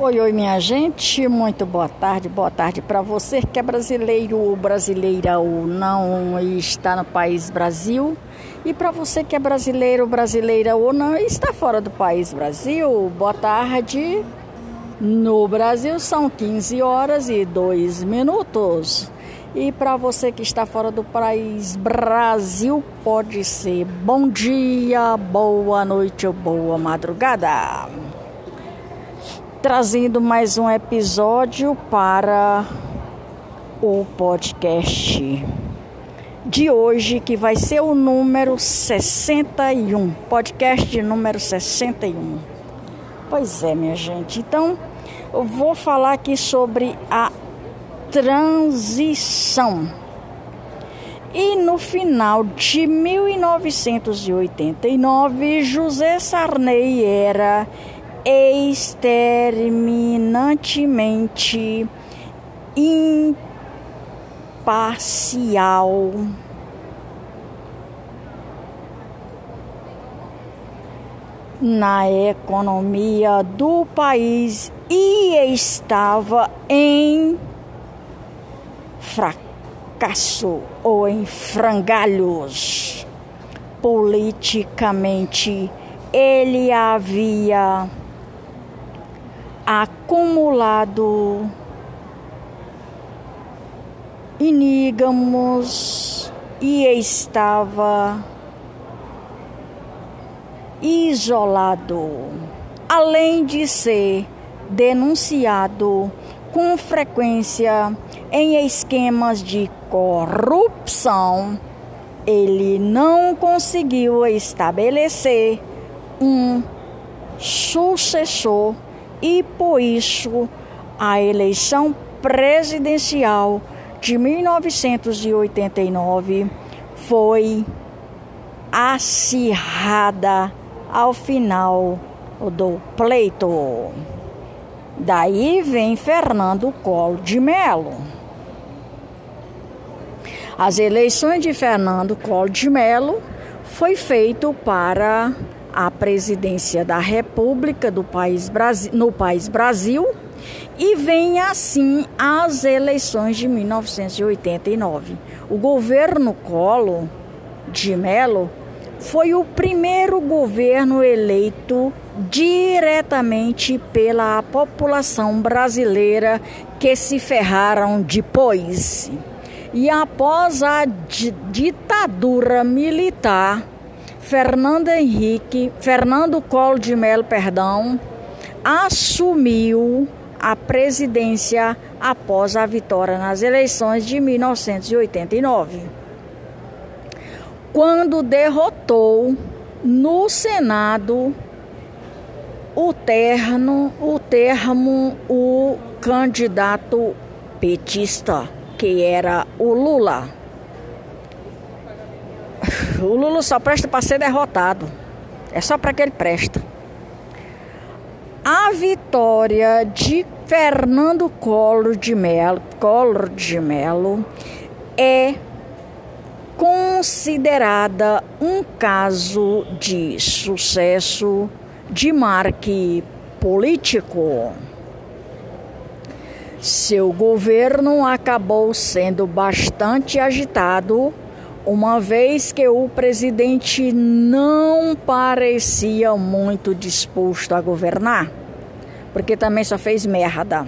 Oi, oi, minha gente, muito boa tarde, boa tarde para você que é brasileiro ou brasileira ou não e está no país Brasil. E para você que é brasileiro, brasileira ou não e está fora do país Brasil, boa tarde. No Brasil são 15 horas e 2 minutos. E para você que está fora do país Brasil, pode ser bom dia, boa noite ou boa madrugada trazendo mais um episódio para o podcast de hoje, que vai ser o número 61, podcast número 61. Pois é, minha gente. Então, eu vou falar aqui sobre a transição. E no final de 1989, José Sarney era exterminantemente imparcial. Na economia do país e estava em fracasso ou em frangalhos. Politicamente, ele havia acumulado inígamos e estava isolado, além de ser denunciado com frequência em esquemas de corrupção, ele não conseguiu estabelecer um sucessor e por isso a eleição presidencial de 1989 foi acirrada ao final do pleito. Daí vem Fernando Collor de Mello. As eleições de Fernando Collor de Mello foi feito para a presidência da República do país no país Brasil e vem assim as eleições de 1989. O governo Collor de Mello foi o primeiro governo eleito diretamente pela população brasileira que se ferraram depois. E após a ditadura militar, Fernando Henrique, Fernando Collor de Mello, perdão, assumiu a presidência após a vitória nas eleições de 1989. Quando derrotou no Senado o terno, o termo, o candidato petista, que era o Lula. O Lula só presta para ser derrotado. É só para que ele presta. A vitória de Fernando Collor de Mello, Collor de Mello é considerada um caso de sucesso de marque político. Seu governo acabou sendo bastante agitado uma vez que o presidente não parecia muito disposto a governar, porque também só fez merda.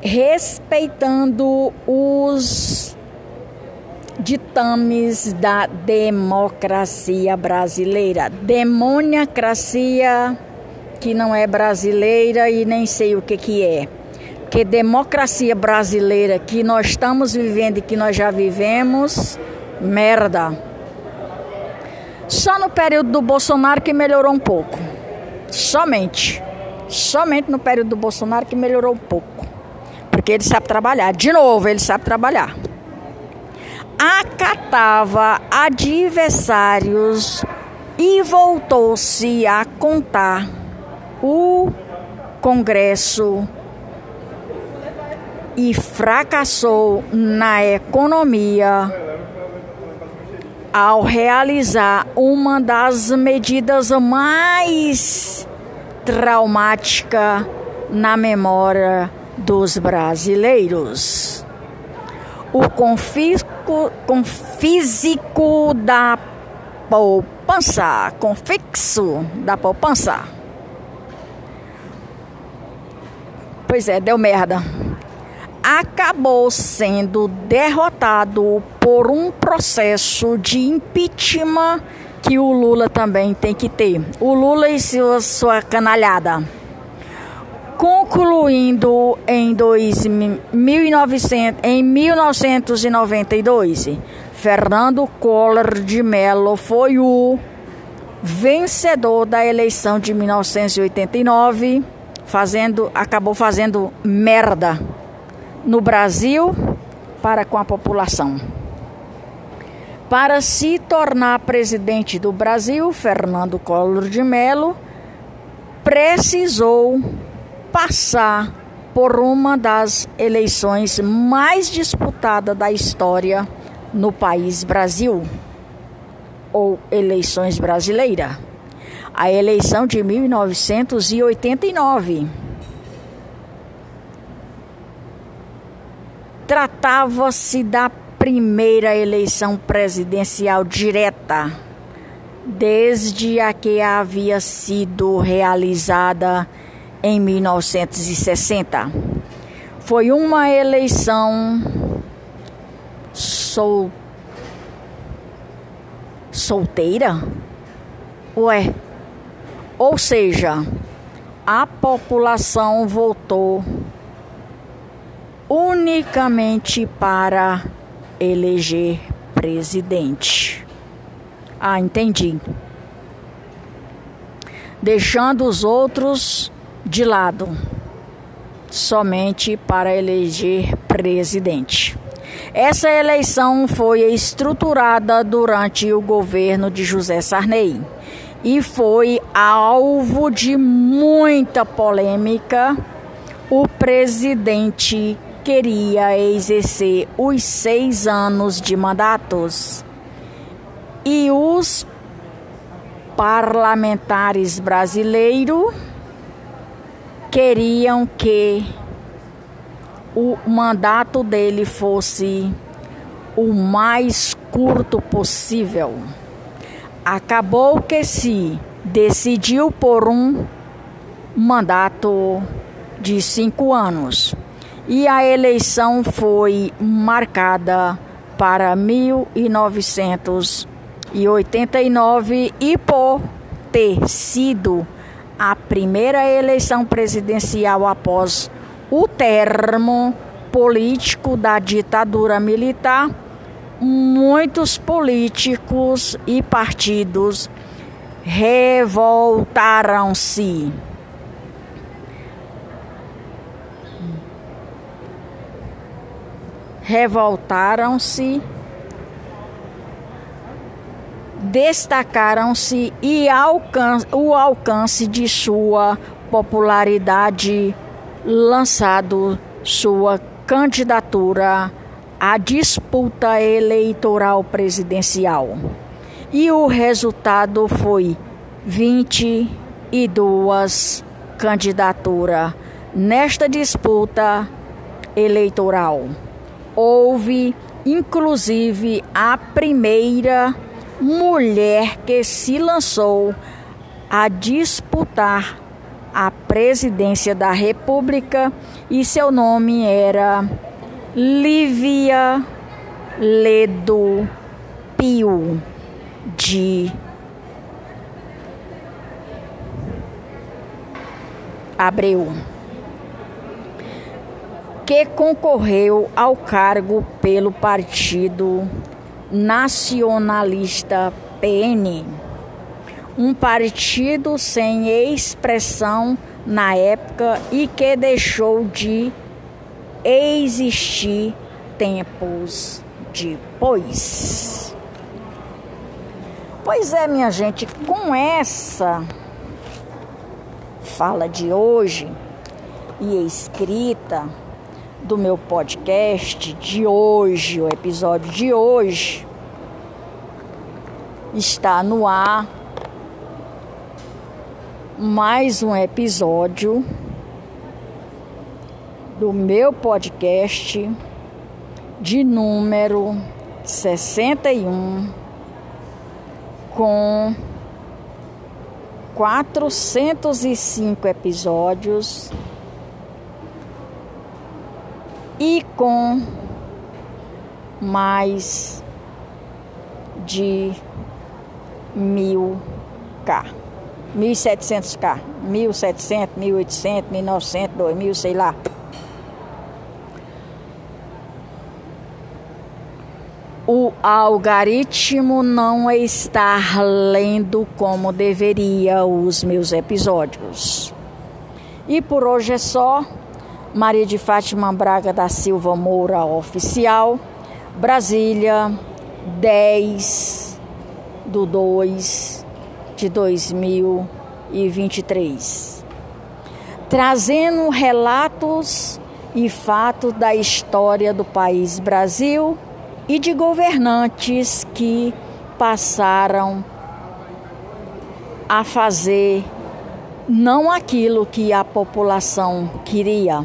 Respeitando os ditames da democracia brasileira, demoniacracia que não é brasileira e nem sei o que que é que democracia brasileira que nós estamos vivendo e que nós já vivemos, merda. Só no período do Bolsonaro que melhorou um pouco. Somente. Somente no período do Bolsonaro que melhorou um pouco. Porque ele sabe trabalhar. De novo, ele sabe trabalhar. Acatava adversários e voltou-se a contar o Congresso e fracassou na economia ao realizar uma das medidas mais traumática na memória dos brasileiros. O confisco, confísico da poupança, confixo da poupança. Pois é, deu merda. Acabou sendo derrotado por um processo de impeachment que o Lula também tem que ter. O Lula e sua, sua canalhada. Concluindo em, 1900, em 1992, Fernando Collor de Mello foi o vencedor da eleição de 1989, fazendo, acabou fazendo merda no Brasil para com a população. Para se tornar presidente do Brasil, Fernando Collor de Mello precisou passar por uma das eleições mais disputadas da história no país Brasil, ou eleições brasileira, a eleição de 1989. Tratava-se da primeira eleição presidencial direta desde a que havia sido realizada em 1960. Foi uma eleição sol... solteira? Ué, ou seja, a população votou unicamente para eleger presidente. Ah, entendi. Deixando os outros de lado, somente para eleger presidente. Essa eleição foi estruturada durante o governo de José Sarney e foi alvo de muita polêmica. O presidente queria exercer os seis anos de mandatos e os parlamentares brasileiros queriam que o mandato dele fosse o mais curto possível. Acabou que se decidiu por um mandato de cinco anos e a eleição foi marcada para 1989 e por ter sido a primeira eleição presidencial após o termo político da ditadura militar, muitos políticos e partidos revoltaram-se. Revoltaram-se destacaram-se e o alcance de sua popularidade lançado sua candidatura à disputa eleitoral presidencial. E o resultado foi 22 candidaturas nesta disputa eleitoral. Houve inclusive a primeira mulher que se lançou a disputar a presidência da República e seu nome era Lívia Ledo Pio de Abreu, que concorreu ao cargo pelo Partido Nacionalista PN um partido sem expressão na época e que deixou de existir tempos depois. Pois é, minha gente, com essa fala de hoje e escrita do meu podcast de hoje, o episódio de hoje, está no ar mais um episódio do meu podcast de número 61 com 405 episódios e com mais de mil K. 1.700K, 1.700, 1.800, 1.900, 2.000, sei lá. O algoritmo não está lendo como deveria os meus episódios. E por hoje é só. Maria de Fátima Braga da Silva Moura Oficial, Brasília, 10 do 2 de 2023. Trazendo relatos e fatos da história do país Brasil e de governantes que passaram a fazer não aquilo que a população queria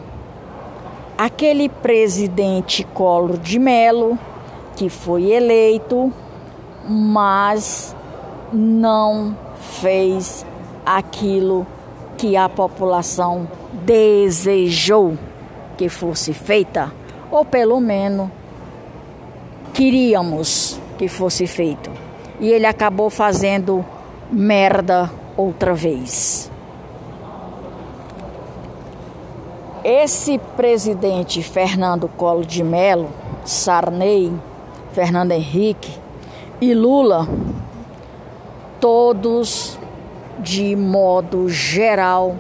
aquele presidente Collor de Mello, que foi eleito, mas não fez aquilo que a população desejou que fosse feita, ou pelo menos queríamos que fosse feito. E ele acabou fazendo merda outra vez. Esse presidente Fernando Collor de Mello, Sarney, Fernando Henrique e Lula, todos de modo geral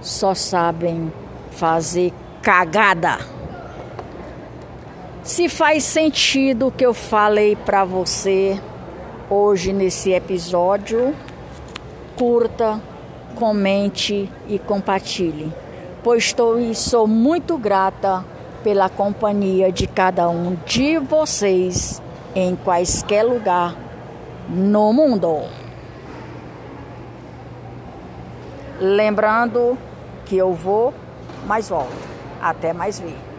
só sabem fazer cagada. Se faz sentido o que eu falei para você hoje nesse episódio, curta, comente e compartilhe pois estou e sou muito grata pela companhia de cada um de vocês em quaisquer lugar no mundo. Lembrando que eu vou, mas volto. Até mais ver.